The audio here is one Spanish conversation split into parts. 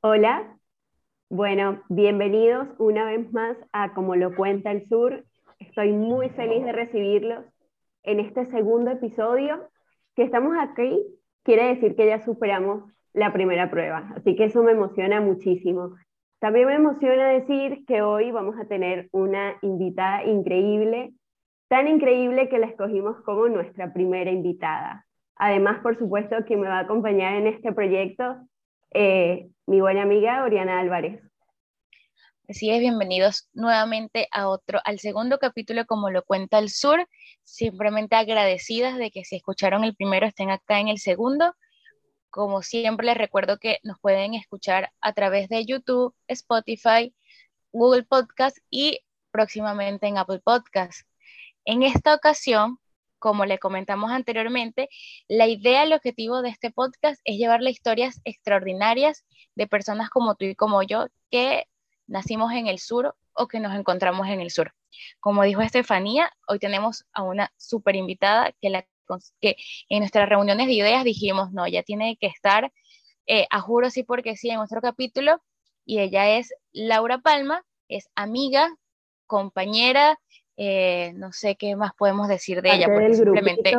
Hola, bueno, bienvenidos una vez más a Como lo cuenta el sur. Estoy muy feliz de recibirlos en este segundo episodio. Que estamos aquí quiere decir que ya superamos la primera prueba, así que eso me emociona muchísimo. También me emociona decir que hoy vamos a tener una invitada increíble, tan increíble que la escogimos como nuestra primera invitada. Además, por supuesto, que me va a acompañar en este proyecto eh, mi buena amiga Oriana Álvarez. Así es, bienvenidos nuevamente a otro, al segundo capítulo como lo cuenta el sur. Simplemente agradecidas de que si escucharon el primero estén acá en el segundo. Como siempre les recuerdo que nos pueden escuchar a través de YouTube, Spotify, Google Podcast y próximamente en Apple Podcast. En esta ocasión como le comentamos anteriormente, la idea, el objetivo de este podcast es llevarle historias extraordinarias de personas como tú y como yo que nacimos en el sur o que nos encontramos en el sur. Como dijo Estefanía, hoy tenemos a una super invitada que, la, que en nuestras reuniones de ideas dijimos, no, ya tiene que estar, eh, a juro sí porque sí, en nuestro capítulo, y ella es Laura Palma, es amiga, compañera, eh, no sé qué más podemos decir de ella, porque simplemente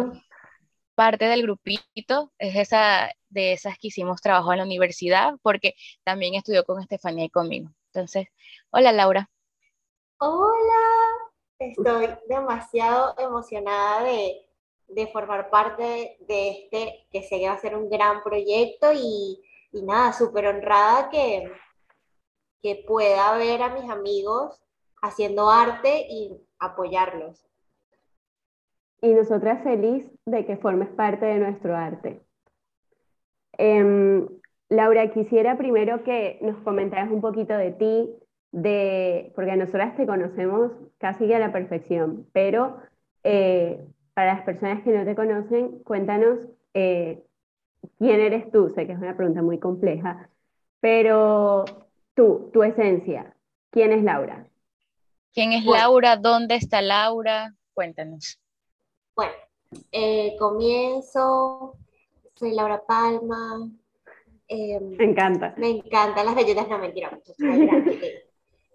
parte del grupito es esa de esas que hicimos trabajo en la universidad, porque también estudió con Estefanía y conmigo. Entonces, hola Laura. Hola, estoy demasiado emocionada de, de formar parte de este, que sé que va a ser un gran proyecto y, y nada, súper honrada que, que pueda ver a mis amigos haciendo arte y apoyarlos. Y nosotras feliz de que formes parte de nuestro arte. Em, Laura, quisiera primero que nos comentaras un poquito de ti, de, porque nosotras te conocemos casi que a la perfección, pero eh, para las personas que no te conocen, cuéntanos eh, quién eres tú. Sé que es una pregunta muy compleja, pero tú, tu esencia, ¿quién es Laura? ¿Quién es Laura? ¿Dónde está Laura? Cuéntanos. Bueno, eh, comienzo, soy Laura Palma. Em, me encanta. Me encantan las galletas, no mentira, mucho,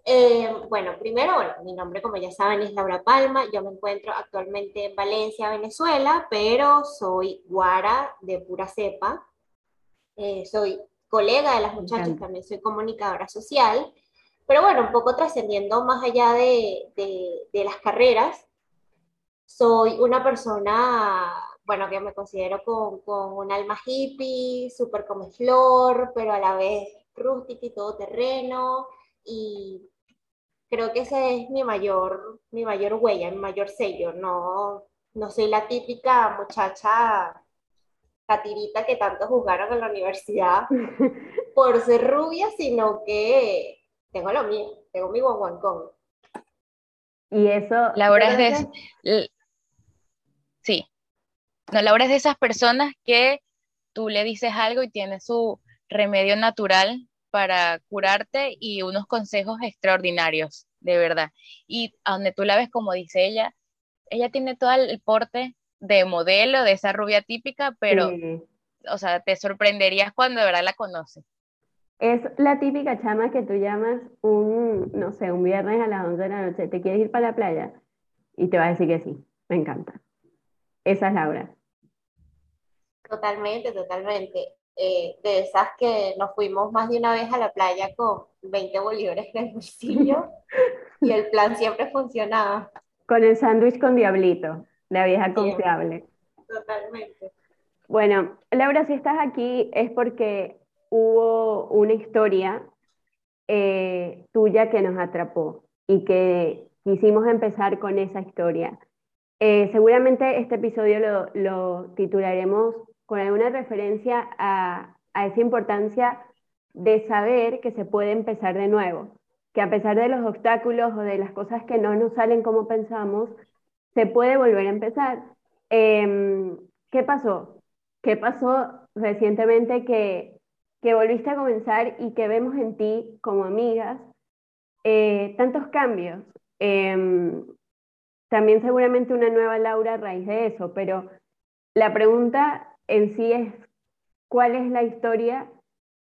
em, bueno, primero, bueno, mi nombre, como ya saben, es Laura Palma. Yo me encuentro actualmente en Valencia, Venezuela, pero soy guara de pura cepa. Eh, soy colega de las muchachas, también soy comunicadora social. Pero bueno, un poco trascendiendo más allá de, de, las carreras, soy una persona, bueno, que me considero con, con un alma hippie, súper come flor, pero a la vez rústica y todoterreno, y creo que ese es mi mayor, mi mayor huella, mi mayor sello, no, no soy la típica muchacha catirita que tanto juzgaron en la universidad por ser rubia, sino que tengo lo mío, tengo mi guaguancón. Y eso... Laura es de... Sí. No, Laura es de esas personas que tú le dices algo y tiene su remedio natural para curarte y unos consejos extraordinarios, de verdad. Y a donde tú la ves, como dice ella, ella tiene todo el porte de modelo, de esa rubia típica, pero, o sea, te sorprenderías cuando de verdad la conoces. Es la típica chama que tú llamas un, no sé, un viernes a las 11 de la noche, ¿te quieres ir para la playa? Y te va a decir que sí, me encanta. Esa es Laura. Totalmente, totalmente. Eh, de esas que nos fuimos más de una vez a la playa con 20 bolívares en el bolsillo y el plan siempre funcionaba. Con el sándwich con diablito, la vieja confiable. Totalmente. Bueno, Laura, si estás aquí es porque hubo una historia eh, tuya que nos atrapó y que quisimos empezar con esa historia. Eh, seguramente este episodio lo, lo, titularemos con alguna referencia a, a esa importancia de saber que se puede empezar de nuevo, que a pesar de los obstáculos o de las cosas que no nos salen como pensamos, se puede volver a empezar. Em, ¿Qué pasó? ¿Qué pasó recientemente que que volviste a comenzar y que vemos en ti como amigas eh, tantos cambios. Em, también seguramente una nueva Laura a raíz de eso, pero la pregunta en sí es cuál es la historia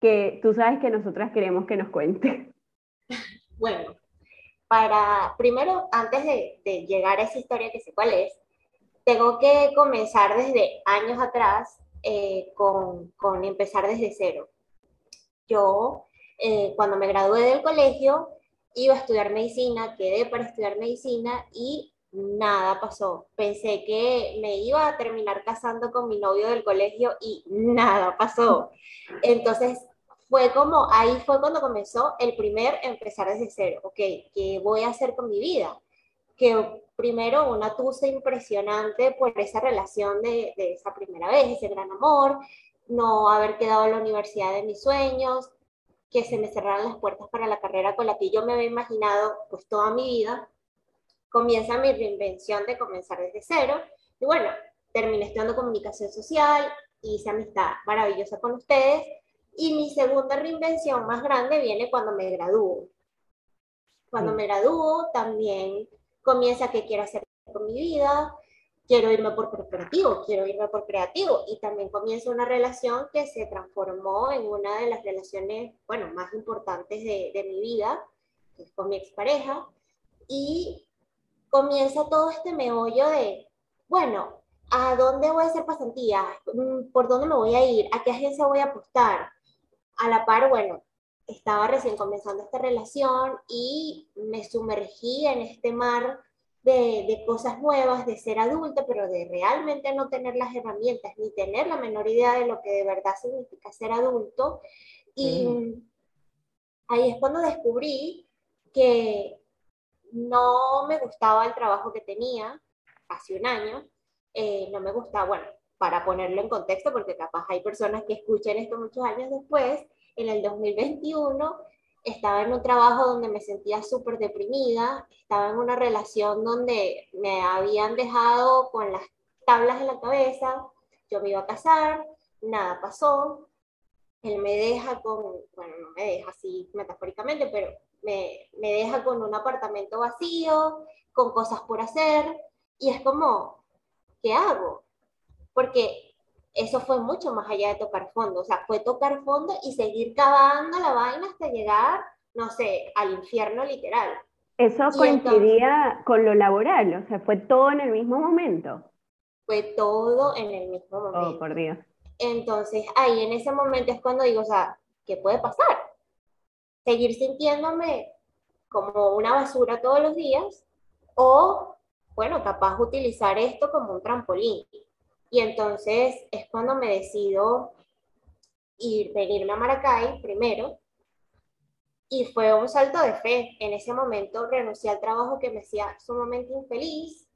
que tú sabes que nosotras queremos que nos cuente. Bueno, para, primero, antes de, llegar a esa historia que sé cuál es, tengo que comenzar desde años atrás eh, con, con, empezar desde cero. Yo, eh, cuando me gradué del colegio, iba a estudiar medicina, quedé para estudiar medicina y nada pasó. Pensé que me iba a terminar casando con mi novio del colegio y nada pasó. Entonces, fue como, ahí fue cuando comenzó el primer empezar desde cero. Ok, ¿qué voy a hacer con mi vida? Que primero una tusa impresionante por esa relación de, de esa primera vez, ese gran amor, no haber quedado en la universidad de mis sueños, que se me cerraran las puertas para la carrera con la que yo me había imaginado pues toda mi vida. Comienza mi reinvención de comenzar desde cero. Y bueno, terminé estudiando comunicación social, hice amistad maravillosa con ustedes. Y mi segunda reinvención más grande viene cuando me gradúo. Cuando mm. me gradúo, también comienza qué quiero hacer con mi vida, quiero irme por corporativo, quiero irme por creativo y también comienza una relación que se transformó en una de las relaciones, bueno, más importantes de, de mi vida, que es con mi expareja, y comienza todo este meollo de, bueno, ¿a dónde voy a hacer pasantía? Mm, ¿Por dónde me voy a ir? ¿A qué agencia voy a apostar? A la par, bueno, estaba recién comenzando esta relación y me sumergí en este mar de, de, cosas nuevas, de ser adulta, pero de realmente no tener las herramientas ni tener la menor idea de lo que de verdad significa ser adulto. Y ahí es cuando descubrí que no me gustaba el trabajo que tenía hace un año, eh, no me gustaba, bueno, para ponerlo en contexto, porque capaz hay personas que escuchan esto muchos años después, en el 2021 estaba en un trabajo donde me sentía súper deprimida, estaba en una relación donde me habían dejado con las tablas en la cabeza, yo me iba a casar, nada pasó, él me deja con, bueno, no me deja así metafóricamente, pero me, me deja con un apartamento vacío, con cosas por hacer, y es como, ¿qué hago? Porque eso fue mucho más allá de tocar fondo, o sea, fue tocar fondo y seguir cavando la vaina hasta llegar, no sé, al infierno literal. Eso coincidía con lo laboral, o sea, fue todo en el mismo momento. Fue todo en el mismo oh, momento. Oh, por Dios. Entonces, ahí en ese momento es cuando digo, o sea, ¿qué puede pasar? Seguir sintiéndome como una basura todos los días o, bueno, capaz utilizar esto como un trampolín y entonces es cuando me decido ir, venirme a Maracay primero. Y fue un salto de fe. En ese momento renuncié al trabajo que me hacía sumamente infeliz,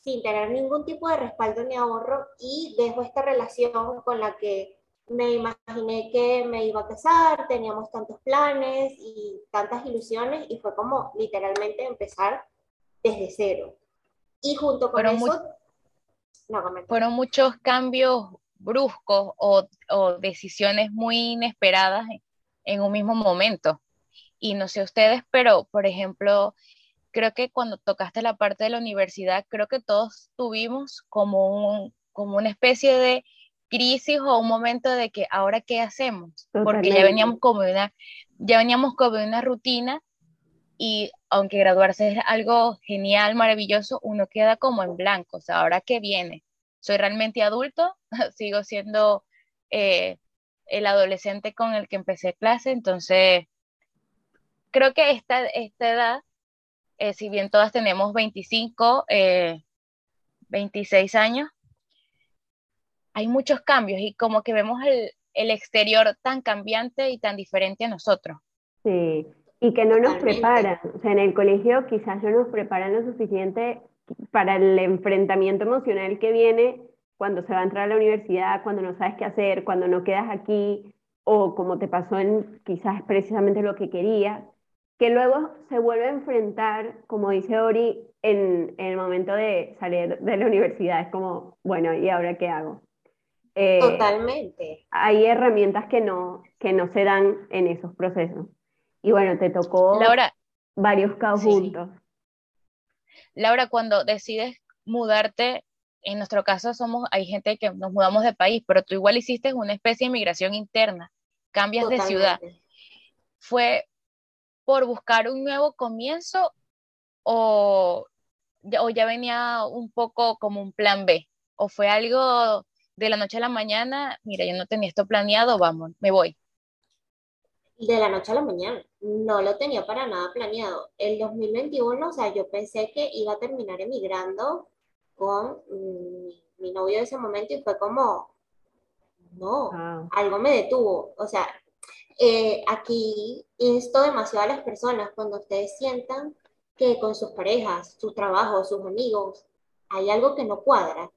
sin tener ningún tipo de respaldo ni ahorro, y dejo esta relación con la que me imaginé que me iba a casar, teníamos tantos planes y tantas ilusiones, y fue como literalmente empezar desde cero. Y junto con eso fueron muchos cambios bruscos o, decisiones muy inesperadas en un mismo momento. Y no sé ustedes, pero por ejemplo, creo que cuando tocaste la parte de la universidad, creo que todos tuvimos como, un, como una especie de crisis o un momento de que ahora qué hacemos, porque ya veníamos como una, ya veníamos como una rutina y aunque graduarse es algo genial, maravilloso, uno queda como en blanco, o sea, ahora qué viene, soy realmente adulto, sigo siendo eh, el adolescente con el que empecé clase, entonces creo que esta, esta edad, eh, si bien todas tenemos 25, 26 eh, años, hay muchos cambios y como que vemos el, el exterior tan cambiante y tan diferente a nosotros. Sí, y que no nos preparan. O sea, en el colegio quizás no nos preparan lo suficiente para el enfrentamiento emocional que viene cuando se va a entrar a la universidad, cuando no sabes qué hacer, cuando no quedas aquí, o como te pasó en quizás precisamente lo que querías, que luego se vuelve a enfrentar, como dice Ori, en, en el momento de salir de la universidad. Es como, bueno, ¿y ahora qué hago? Eh, Totalmente. Hay herramientas que no, que no se dan en esos procesos. Y bueno, te tocó varios casos juntos. Laura, cuando decides mudarte en nuestro caso somos, hay gente que nos mudamos de país, pero tú igual hiciste una especie de migración interna, cambias de ciudad. ¿Fue por buscar un nuevo comienzo o, o ya venía un poco como un plan B? ¿O fue algo de la noche a la mañana, mira, yo no tenía esto planeado, vamos, me voy? De la noche a la mañana, no lo tenía para nada planeado. El 2021, o sea, yo pensé que iba a terminar emigrando con mi, novio de ese momento y fue como, no, ah. algo me detuvo. O sea, eh, aquí insto demasiado a las personas cuando ustedes sientan que con sus parejas, sus trabajos, sus amigos, hay algo que no cuadra,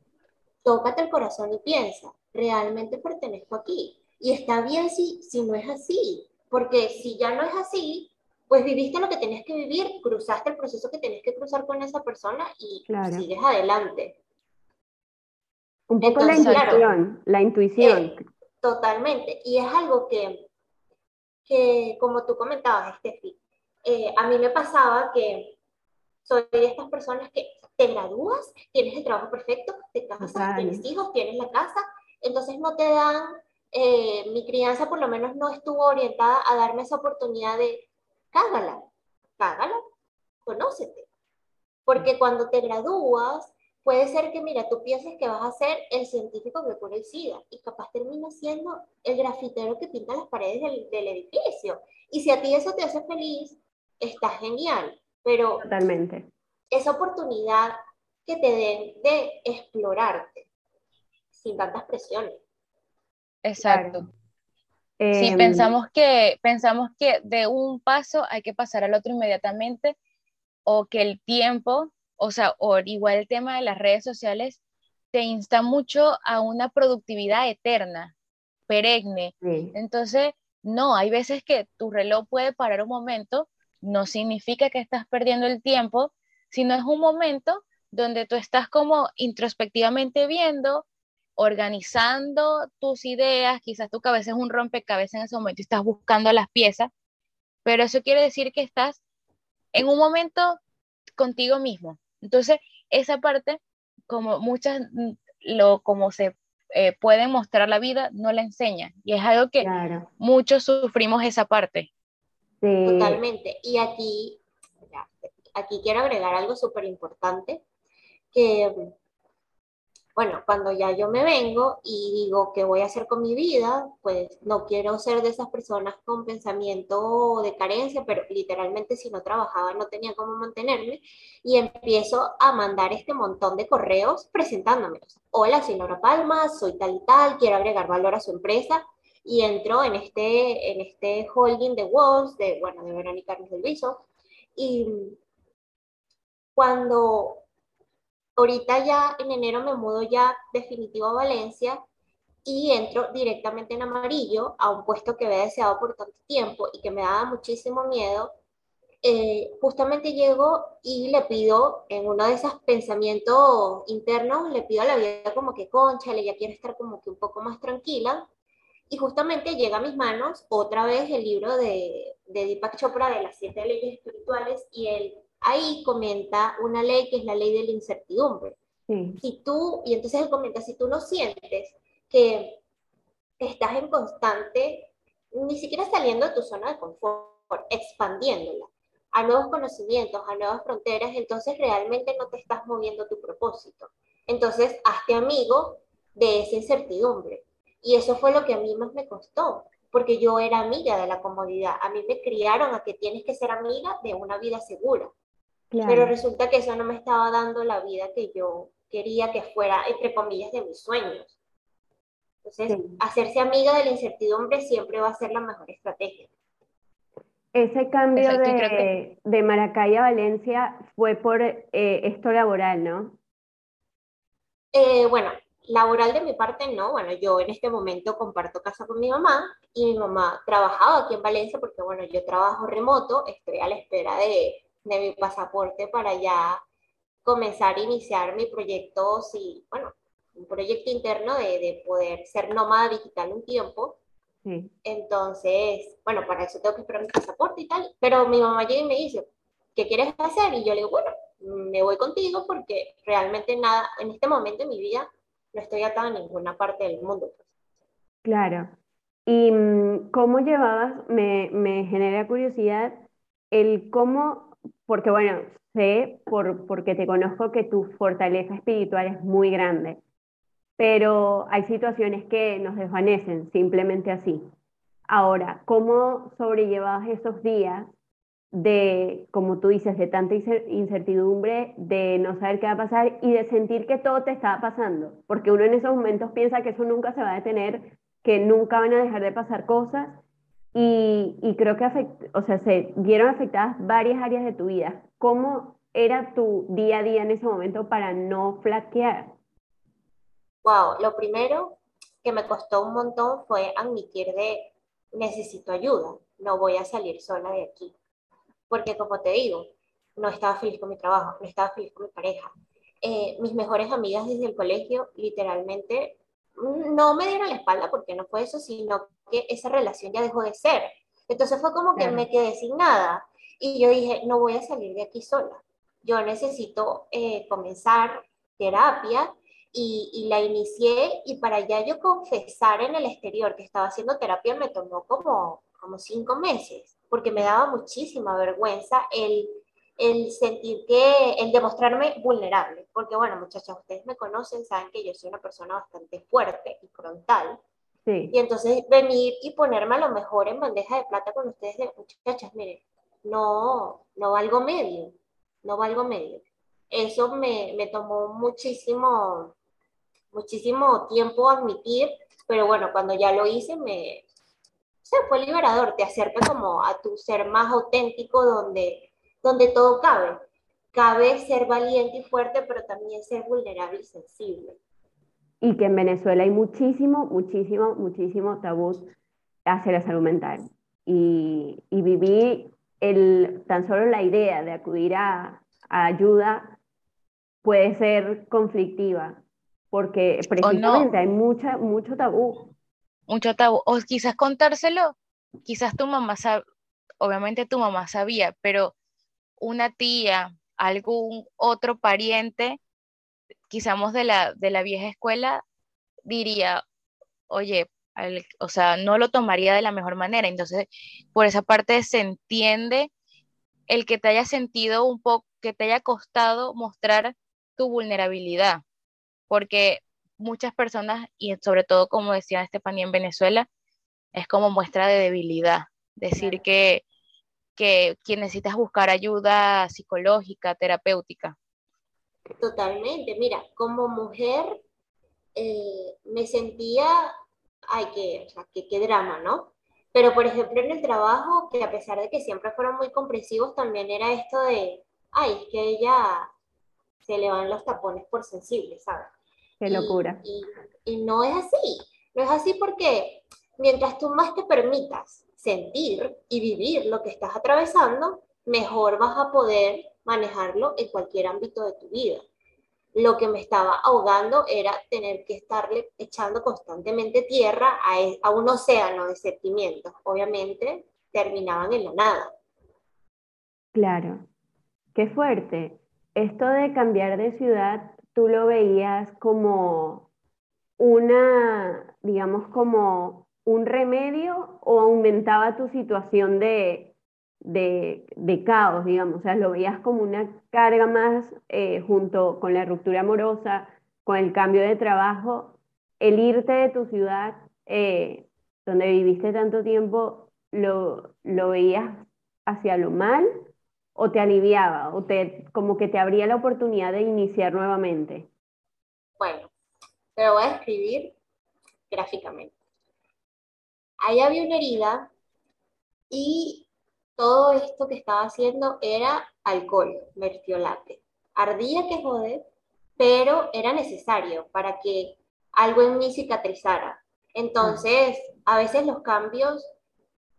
tócate el corazón y piensa, ¿realmente pertenezco aquí? Y está bien si, si no es así, porque si ya no es así, pues viviste lo que tenías que vivir, cruzaste el proceso que tenías que cruzar con esa persona y sigues adelante. Un poco la intuición, la intuición. Eh, totalmente. Y es algo que, que como tú comentabas, Steffi, eh, a mí me pasaba que soy de estas personas que te gradúas, tienes el trabajo perfecto, te casas, tienes hijos, tienes la casa, entonces no te dan, eh, mi crianza por lo menos no estuvo orientada a darme esa oportunidad de cágala, cágala, conócete. Porque cuando te gradúas, puede ser que, mira, tú pienses que vas a ser el científico que cura el SIDA y capaz termina siendo el grafitero que pinta las paredes del, del edificio. Y si a ti eso te hace feliz, está genial, pero Totalmente. esa oportunidad que te den de explorarte sin tantas presiones. Exacto. Si em, pensamos que, pensamos que de un paso hay que pasar al otro inmediatamente, o que el tiempo, o sea, o igual el tema de las redes sociales, te insta mucho a una productividad eterna, perenne. Entonces, no, hay veces que tu reloj puede parar un momento, no significa que estás perdiendo el tiempo, sino es un momento donde tú estás como introspectivamente viendo organizando tus ideas, quizás tu cabeza es un rompecabezas en ese momento y estás buscando las piezas, pero eso quiere decir que estás en un momento contigo mismo. Entonces, esa parte, como muchas, lo, como se eh, puede mostrar la vida, no la enseña. Y es algo que muchos sufrimos esa parte. Totalmente. Y aquí, aquí quiero agregar algo súper importante, que bueno, cuando ya yo me vengo y digo qué voy a hacer con mi vida, pues no quiero ser de esas personas con pensamiento de carencia, pero literalmente si no trabajaba no tenía cómo mantenerme y empiezo a mandar este montón de correos presentándome. Hola, soy Laura Palma, soy tal y tal, quiero agregar valor a su empresa y entro en este, en este holding de Walls, de, bueno, de Verónica Ruiz del Viso, y cuando ahorita ya en enero me mudo ya definitivo a Valencia y entro directamente en amarillo a un puesto que había deseado por tanto tiempo y que me daba muchísimo miedo. Eh, justamente llego y le pido en uno de esos pensamientos internos, le pido a la vida como que conchale, ya quiero estar como que un poco más tranquila. Y justamente llega a mis manos otra vez el libro de, de Deepak Chopra de las siete leyes espirituales y el ahí comenta una ley que es la ley de la incertidumbre. Si tú, y entonces él comenta, si tú no sientes que estás en constante, ni siquiera saliendo de tu zona de confort, expandiéndola a nuevos conocimientos, a nuevas fronteras, entonces realmente no te estás moviendo tu propósito. Entonces, hazte amigo de esa incertidumbre. Y eso fue lo que a mí más me costó, porque yo era amiga de la comodidad. A mí me criaron a que tienes que ser amiga de una vida segura. Pero resulta que eso no me estaba dando la vida que yo quería que fuera, entre comillas, de mis sueños. Entonces, hacerse amiga de la incertidumbre siempre va a ser la mejor estrategia. Ese cambio de, de, Maracay a Valencia fue por eh, esto laboral, ¿no? Eh, bueno, laboral de mi parte no. Bueno, yo en este momento comparto casa con mi mamá y mi mamá trabajaba aquí en Valencia porque, bueno, yo trabajo remoto, estoy a la espera de, de mi pasaporte para ya comenzar a iniciar mi proyecto, sí, bueno, un proyecto interno de, de poder ser nómada digital un tiempo. Entonces, bueno, para eso tengo que esperar mi pasaporte y tal, pero mi mamá llega y me dice, ¿qué quieres hacer? Y yo le digo, bueno, me voy contigo porque realmente nada, en este momento de mi vida no estoy atada a ninguna parte del mundo. Pues. Claro. ¿Y mm, cómo llevabas, me, me genera curiosidad, el cómo, porque bueno, sé por, porque te conozco que tu fortaleza espiritual es muy grande, pero hay situaciones que nos desvanecen simplemente así. Ahora, ¿cómo sobrellevabas esos días de, como tú dices, de tanta incertidumbre, de no saber qué va a pasar y de sentir que todo te estaba pasando? Porque uno en esos momentos piensa que eso nunca se va a detener, que nunca van a dejar de pasar cosas y, y creo que o sea, se vieron afectadas varias áreas de tu vida. ¿Cómo era tu día a día en ese momento para no flaquear? Wow, lo primero que me costó un montón fue admitir de necesito ayuda, no voy a salir sola de aquí. Porque como te digo, no estaba feliz con mi trabajo, no estaba feliz con mi pareja. Eh, mis mejores amigas desde el colegio literalmente no me dieron la espalda porque no fue eso, sino que esa relación ya dejó de ser. Entonces fue como que me quedé sin nada y yo dije, no voy a salir de aquí sola. Yo necesito eh, comenzar terapia y, la inicié y para ya yo confesar en el exterior que estaba haciendo terapia me tomó como, como cinco meses, porque me daba muchísima vergüenza el, el sentir que, el demostrarme vulnerable, porque bueno, muchachas, ustedes me conocen, saben que yo soy una persona bastante fuerte y frontal, y entonces venir y ponerme a lo mejor en bandeja de plata con ustedes de, muchachas, miren, no, no valgo medio, no valgo medio. Eso me, me tomó muchísimo, muchísimo tiempo admitir, pero bueno, cuando ya lo hice me se fue liberador, te acerca como a tu ser más auténtico donde, donde todo cabe. Cabe ser valiente y fuerte, pero también ser vulnerable y sensible. Y que en Venezuela hay muchísimo, muchísimo, muchísimo tabú hacia la salud mental. Y, y viví el, tan solo la idea de acudir a, a ayuda puede ser conflictiva porque precisamente hay mucha, mucho tabú. Mucho tabú. O quizás contárselo, quizás tu mamá sabe, obviamente tu mamá sabía, pero una tía, algún otro pariente, quizás de la, de la vieja escuela, diría, oye, o sea, no lo tomaría de la mejor manera. Entonces, por esa parte se entiende el que te haya sentido un poco, que te haya costado mostrar tu vulnerabilidad porque muchas personas, y sobre todo como decía Estefanía en Venezuela, es como muestra de debilidad, decir que, que, necesitas buscar ayuda psicológica, terapéutica. Totalmente, mira, como mujer eh, me sentía, ay, que, o sea, que, drama, ¿no? Pero, por ejemplo, en el trabajo, que a pesar de que siempre fueron muy comprensivos, también era esto de, ay, es que ella se le van los tapones por sensible, ¿sabes? Qué locura. Y, no es así. No es así porque mientras tú más te permitas sentir y vivir lo que estás atravesando, mejor vas a poder manejarlo en cualquier ámbito de tu vida. Lo que me estaba ahogando era tener que estarle echando constantemente tierra a, e, a un océano de sentimientos. Obviamente terminaban en la nada. Claro, qué fuerte. Esto de cambiar de ciudad tú lo veías como una, digamos, como un remedio o aumentaba tu situación de, de, caos, digamos, o sea, lo veías como una carga más eh, junto con la ruptura amorosa, con el cambio de trabajo, el irte de tu ciudad eh, donde viviste tanto tiempo, lo, lo veías hacia lo mal o te aliviaba o te como que te abría la oportunidad de iniciar nuevamente? Bueno, te lo voy a escribir gráficamente. Ahí había una herida y todo esto que estaba haciendo era alcohol, mertiolate. Ardía que jode, pero era necesario para que algo en mí cicatrizara. Entonces, a veces los cambios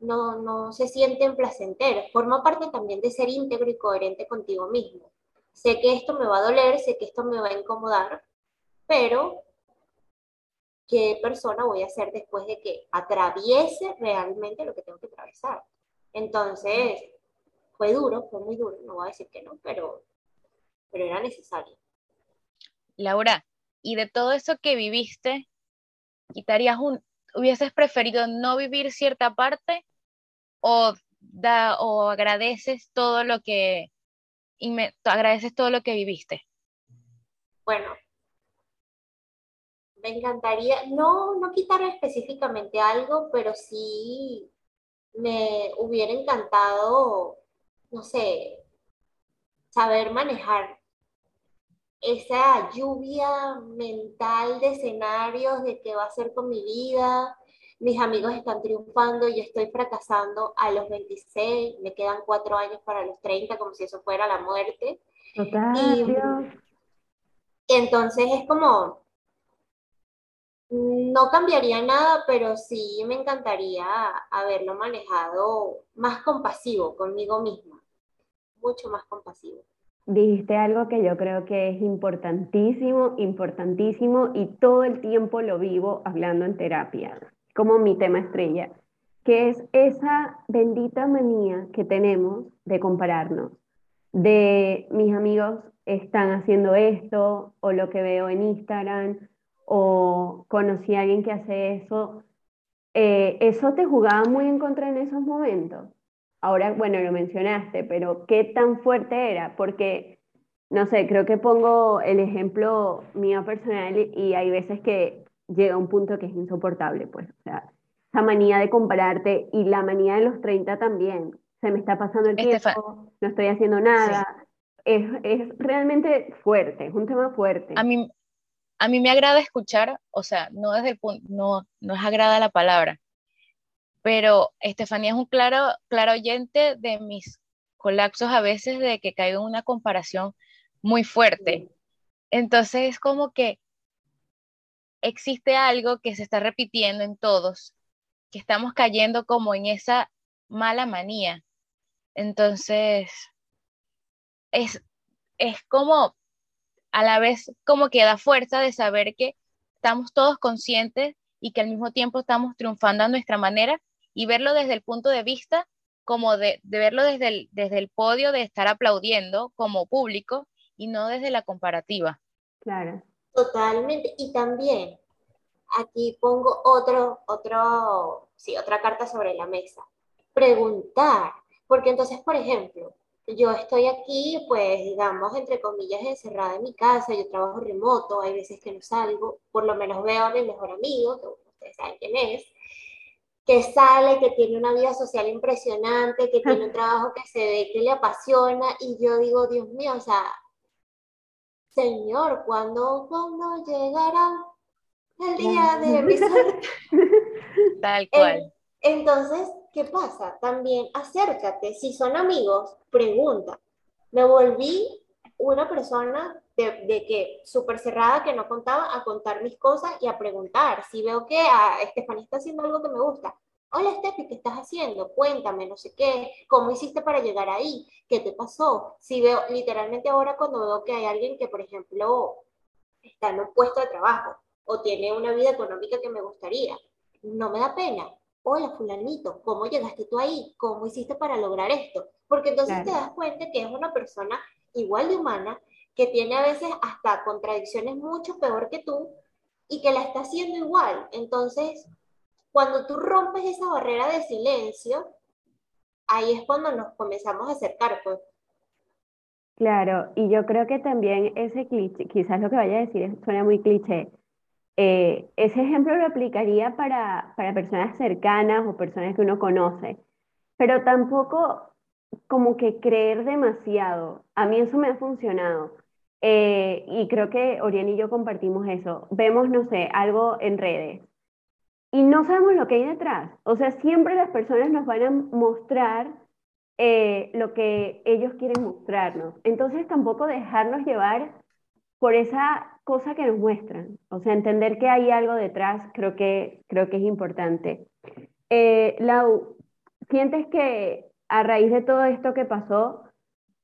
no, no se sienten placenteros. Forma parte también de ser íntegro y coherente contigo mismo. Sé que esto me va a doler, sé que esto me va a incomodar, pero ¿qué persona voy a ser después de que atraviese realmente lo que tengo que atravesar? Entonces, fue duro, fue muy duro, no voy a decir que no, pero pero era necesario. Laura, y de todo eso que viviste, quitarías un, hubieses preferido no vivir cierta parte o da o agradeces todo lo que agradeces todo lo que viviste? Bueno, me encantaría, no, no quitar específicamente algo, pero sí me hubiera encantado, no sé, saber manejar esa lluvia mental de escenarios de qué va a ser con mi vida. Mis amigos están triunfando, y yo estoy fracasando a los 26, me quedan cuatro años para los 30, como si eso fuera la muerte. Total, entonces es como, no cambiaría nada, pero sí me encantaría haberlo manejado más compasivo conmigo misma, mucho más compasivo. Dijiste algo que yo creo que es importantísimo, importantísimo y todo el tiempo lo vivo hablando en terapia, como mi tema estrella, que es esa bendita manía que tenemos de compararnos, de mis amigos están haciendo esto o lo que veo en Instagram o conocí a alguien que hace eso, eh, ¿eso te jugaba muy en contra en esos momentos? Ahora, bueno, lo mencionaste, pero ¿qué tan fuerte era? Porque, no sé, creo que pongo el ejemplo mío personal y hay veces que llega un punto que es insoportable, pues, o sea, esa manía de compararte y la manía de los 30 también. Se me está pasando el tiempo, no estoy haciendo nada. Es, es realmente fuerte, es un tema fuerte. A mí, a mí me agrada escuchar, o sea, no desde el punto, no, no es agrada la palabra, pero Estefanía es un claro, claro oyente de mis colapsos a veces de que caigo en una comparación muy fuerte. Entonces es como que existe algo que se está repitiendo en todos, que estamos cayendo como en esa mala manía. Entonces, es, es como a la vez como que da fuerza de saber que estamos todos conscientes y que al mismo tiempo estamos triunfando a nuestra manera y verlo desde el punto de vista como de, verlo desde el, desde el podio, de estar aplaudiendo como público y no desde la comparativa. Claro. Totalmente. Y también aquí pongo otro, otro, sí, otra carta sobre la mesa. Preguntar. Porque entonces, por ejemplo, yo estoy aquí, pues, digamos, entre comillas, encerrada en mi casa, yo trabajo remoto, hay veces que no salgo, por lo menos veo a mi mejor amigo, que ustedes saben quién es, que sale, que tiene una vida social impresionante, que tiene un trabajo que se ve que le apasiona, y yo digo, Dios mío, o sea, Señor, ¿cuándo, ¿cuándo llegará el día de mi Tal cual. Entonces, ¿qué pasa? También acércate, si son amigos, pregunta. Me volví una persona de, que súper cerrada que no contaba a contar mis cosas y a preguntar. Si veo que a Estefanía está haciendo algo que me gusta, hola Estefi, ¿qué estás haciendo? Cuéntame, no sé qué, ¿cómo hiciste para llegar ahí? ¿Qué te pasó? Si veo, literalmente ahora cuando veo que hay alguien que, por ejemplo, está en un puesto de trabajo o tiene una vida económica que me gustaría, no me da pena, hola fulanito, ¿cómo llegaste tú ahí? ¿Cómo hiciste para lograr esto? Porque entonces te das cuenta que es una persona igual de humana, que tiene a veces hasta contradicciones mucho peor que tú y que la está haciendo igual. Entonces, cuando tú rompes esa barrera de silencio, ahí es cuando nos comenzamos a acercar, pues. Claro, y yo creo que también ese cliché, quizás lo que vaya a decir suena muy cliché, eh, ese ejemplo lo aplicaría para, para personas cercanas o personas que uno conoce, pero tampoco como que creer demasiado. A mí eso me ha funcionado. Eh, y creo que Orián y yo compartimos eso. Vemos, no sé, algo en redes y no sabemos lo que hay detrás. O sea, siempre las personas nos van a mostrar eh, lo que ellos quieren mostrarnos. Entonces tampoco dejarnos llevar por esa cosa que nos muestran. O sea, entender que hay algo detrás creo que, creo que es importante. Eh, Lau, ¿sientes que a raíz de todo esto que pasó,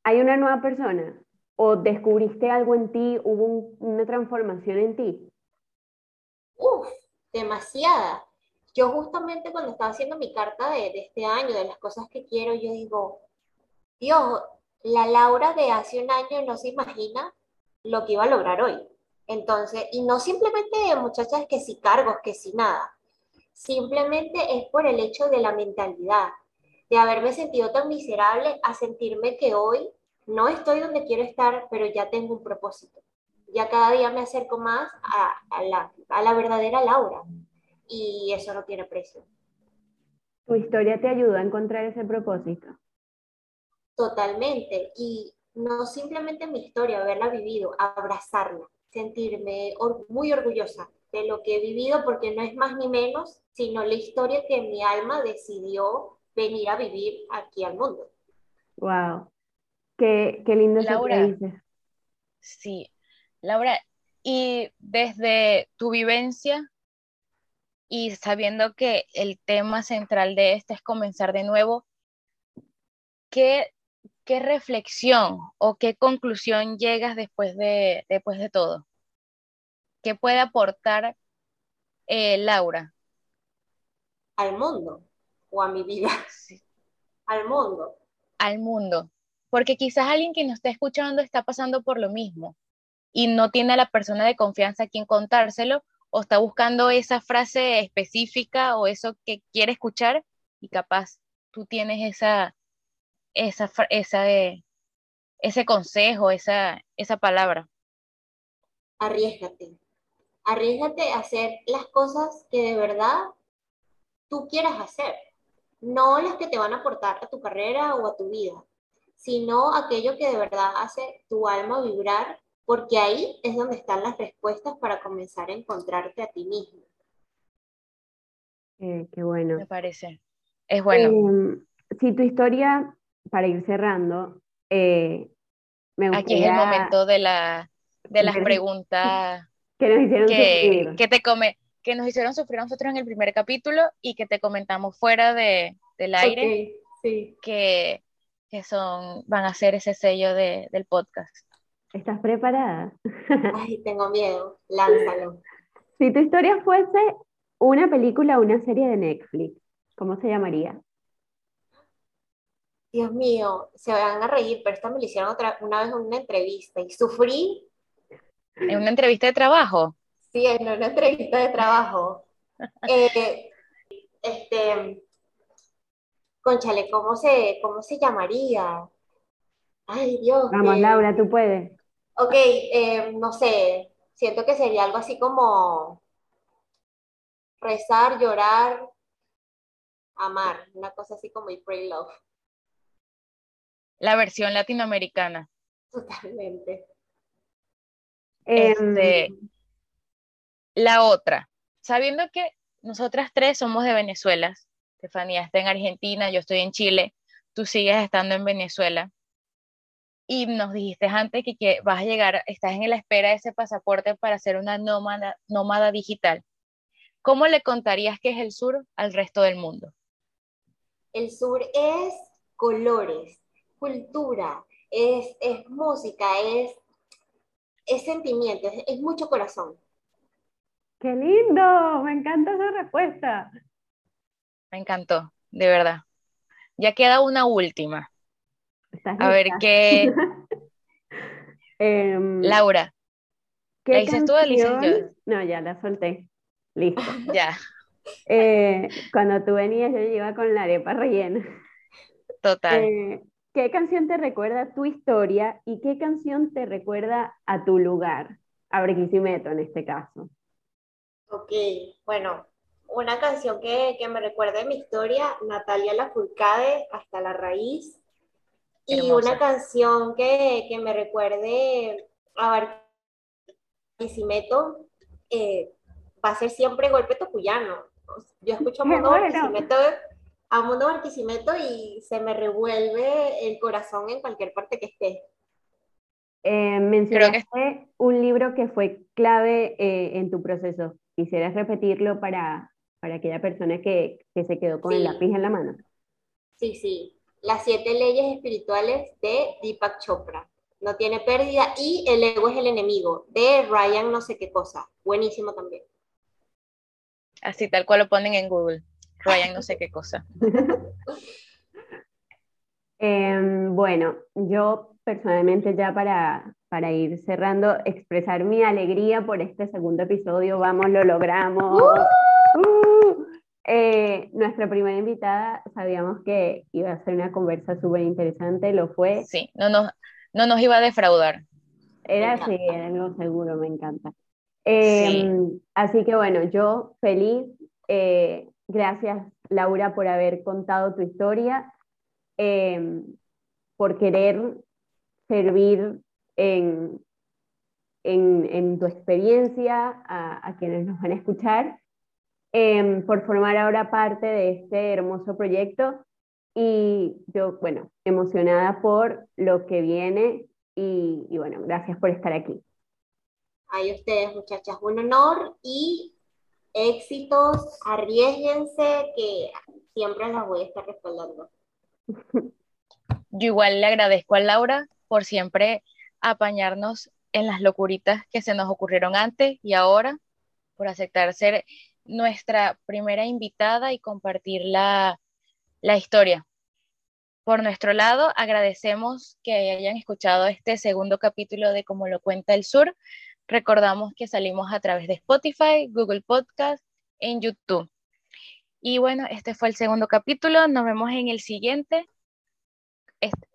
hay una nueva persona? ¿O descubriste algo en ti? ¿Hubo una transformación en ti? Uf, demasiada. Yo justamente cuando estaba haciendo mi carta de, de este año, de las cosas que quiero, yo digo, Dios, la Laura de hace un año no se imagina lo que iba a lograr hoy. Entonces, y no simplemente muchachas que si cargos, que si nada. Simplemente es por el hecho de la mentalidad, de haberme sentido tan miserable a sentirme que hoy no estoy donde quiero estar, pero ya tengo un propósito. Ya cada día me acerco más a, la, a la verdadera Laura. Y eso no tiene precio. ¿Tu historia te ayudó a encontrar ese propósito? Totalmente. Y no simplemente mi historia, haberla vivido, abrazarla, sentirme muy orgullosa de lo que he vivido, porque no es más ni menos, sino la historia que mi alma decidió venir a vivir aquí al mundo. Wow, qué, qué lindo Laura, dices. Sí, Laura, y desde tu vivencia y sabiendo que el tema central de este es comenzar de nuevo, ¿qué ¿qué reflexión o qué conclusión llegas después de, después de todo? ¿Qué puede aportar eh, Laura? Al mundo o a mi vida. Al mundo. Al mundo. Porque quizás alguien que nos está escuchando está pasando por lo mismo y no tiene a la persona de confianza a quien contárselo o está buscando esa frase específica o eso que quiere escuchar y capaz tú tienes esa, esa, esa, ese consejo, esa, esa palabra? Arriesgate. Arriesgate a hacer las cosas que de verdad tú quieras hacer. No las que te van a aportar a tu carrera o a tu vida, sino aquello que de verdad hace tu alma vibrar, porque ahí es donde están las respuestas para comenzar a encontrarte a ti mismo. Eh, qué bueno. Me parece. Es bueno. Em, si tu historia para ir cerrando, eh, me gustaría... Aquí es el momento de, la, de las preguntas que nos hicieron sufrir. Que, te come, que nos hicieron sufrir nosotros en el primer capítulo y que te comentamos fuera de, del aire sí. que, que, son, van a ser ese sello de, del podcast. ¿Estás preparada? Ay, tengo miedo, lánzalo. Si tu historia fuese una película o una serie de Netflix, ¿cómo se llamaría? Dios mío, se van a reír, pero esta me lo hicieron otra, una vez en una entrevista y sufrí. ¿En una entrevista de trabajo? Sí, en una entrevista de trabajo. eh, este, conchale, ¿cómo se, ¿cómo se llamaría? Ay, Dios. Vamos, Laura, tú puedes. Ok, eh, no sé, siento que sería algo así como rezar, llorar, amar, una cosa así como y pray love la versión latinoamericana. Totalmente. Este, em, la otra, sabiendo que nosotras tres somos de Venezuela, Estefanía está en Argentina, yo estoy en Chile, tú sigues estando en Venezuela, y nos dijiste antes que, vas a llegar, estás en la espera de ese pasaporte para ser una nómada, nómada digital. ¿Cómo le contarías que es el sur al resto del mundo? El sur es colores, cultura, es, música, es, es sentimiento, es, mucho corazón. ¡Qué lindo! Me encanta esa respuesta. Me encantó, de verdad. Ya queda una última. A ver qué. Em, Laura. ¿qué ¿La dices tú No, ya la solté. Listo. ya. Eh, cuando tú venías, yo iba con la arepa rellena. Total. Eh, ¿Qué canción te recuerda tu historia y qué canción te recuerda a tu lugar? A Barquisimeto en este caso. Ok, bueno, una canción que, me recuerda a mi historia, Natalia Lafourcade, Hasta la Raíz. Y una canción que, me recuerde a Barquisimeto, eh, va a ser siempre Golpe Tocuyano. Yo escucho mucho Barquisimeto a Mundo Barquisimeto y se me revuelve el corazón en cualquier parte que esté. Eh, mencionaste un libro que fue clave eh, en tu proceso. ¿Quisieras repetirlo para, para aquella persona que, se quedó con el lápiz en la mano? Sí, sí. Las siete leyes espirituales de Deepak Chopra. No tiene pérdida y el ego es el enemigo de Ryan no sé qué cosa. Buenísimo también. Así tal cual lo ponen en Google. Ryan no sé qué cosa. Em, bueno, yo personalmente ya para, para ir cerrando, expresar mi alegría por este segundo episodio. Vamos, lo logramos. ¡Uh! Eh, nuestra primera invitada sabíamos que iba a ser una conversa súper interesante, lo fue. Sí, no nos, no nos iba a defraudar. Era así, era algo seguro, me encanta. Em, así que bueno, yo feliz. Eh, gracias, Laura, por haber contado tu historia, em, por querer servir en, en, tu experiencia a, a, quienes nos van a escuchar, em, por formar ahora parte de este hermoso proyecto. Y yo, bueno, emocionada por lo que viene y, y bueno, gracias por estar aquí. Hay ustedes, muchachas, un honor y éxitos, arriesguense, que siempre las voy a estar respaldando. Yo igual le agradezco a Laura por siempre apañarnos en las locuritas que se nos ocurrieron antes y ahora, por aceptar ser nuestra primera invitada y compartir la, la historia. Por nuestro lado, agradecemos que hayan escuchado este segundo capítulo de Como lo cuenta el Sur. Recordamos que salimos a través de Spotify, Google Podcast, en YouTube. Y bueno, este fue el segundo capítulo. Nos vemos en el siguiente.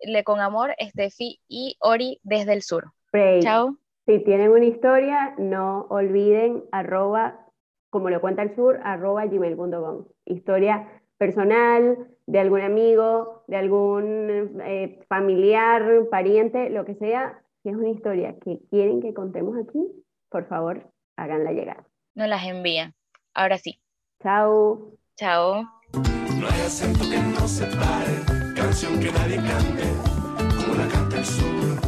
Le con amor, Estefi y Ori desde el sur. Chao. Si tienen una historia, no olviden arroba, como lo cuenta el sur, arroba gmail.com. Historia personal, de algún amigo, de algún eh, familiar, pariente, lo que sea, si es una historia que quieren que contemos aquí, por favor, háganla llegar. Nos las envían. Ahora sí. Chao. Chao. No hay acento que no se pare, canción que nadie cante, como la canta el sur.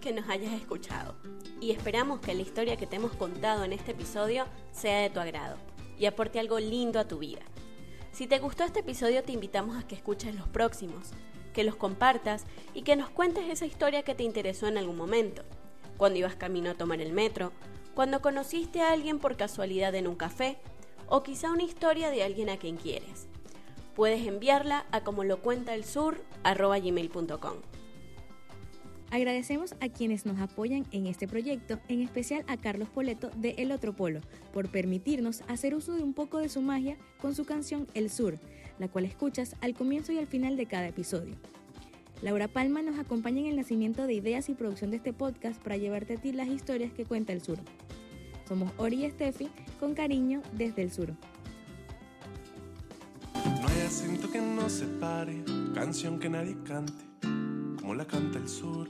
Que nos hayas escuchado y esperamos que la historia que te hemos contado en este episodio sea de tu agrado y aporte algo lindo a tu vida. Si te gustó este episodio te invitamos a que escuches los próximos, que los compartas y que nos cuentes esa historia que te interesó en algún momento, cuando ibas camino a tomar el metro, cuando conociste a alguien por casualidad en un café o quizá una historia de alguien a quien quieres. Puedes enviarla a como lo cuenta el sur. Agradecemos a quienes nos apoyan en este proyecto, en especial a Carlos Poleto de El Otro Polo, por permitirnos hacer uso de un poco de su magia con su canción El Sur, la cual escuchas al comienzo y al final de cada episodio. Laura Palma nos acompaña en el nacimiento de ideas y producción de este podcast para llevarte a ti las historias que cuenta el sur. Somos Ori y Steffi, con cariño desde el sur. No que no se pare, canción que nadie cante, como la canta el sur.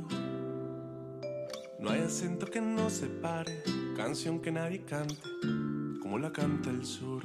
No hay acento que no se pare, canción que nadie cante, como la canta el sur.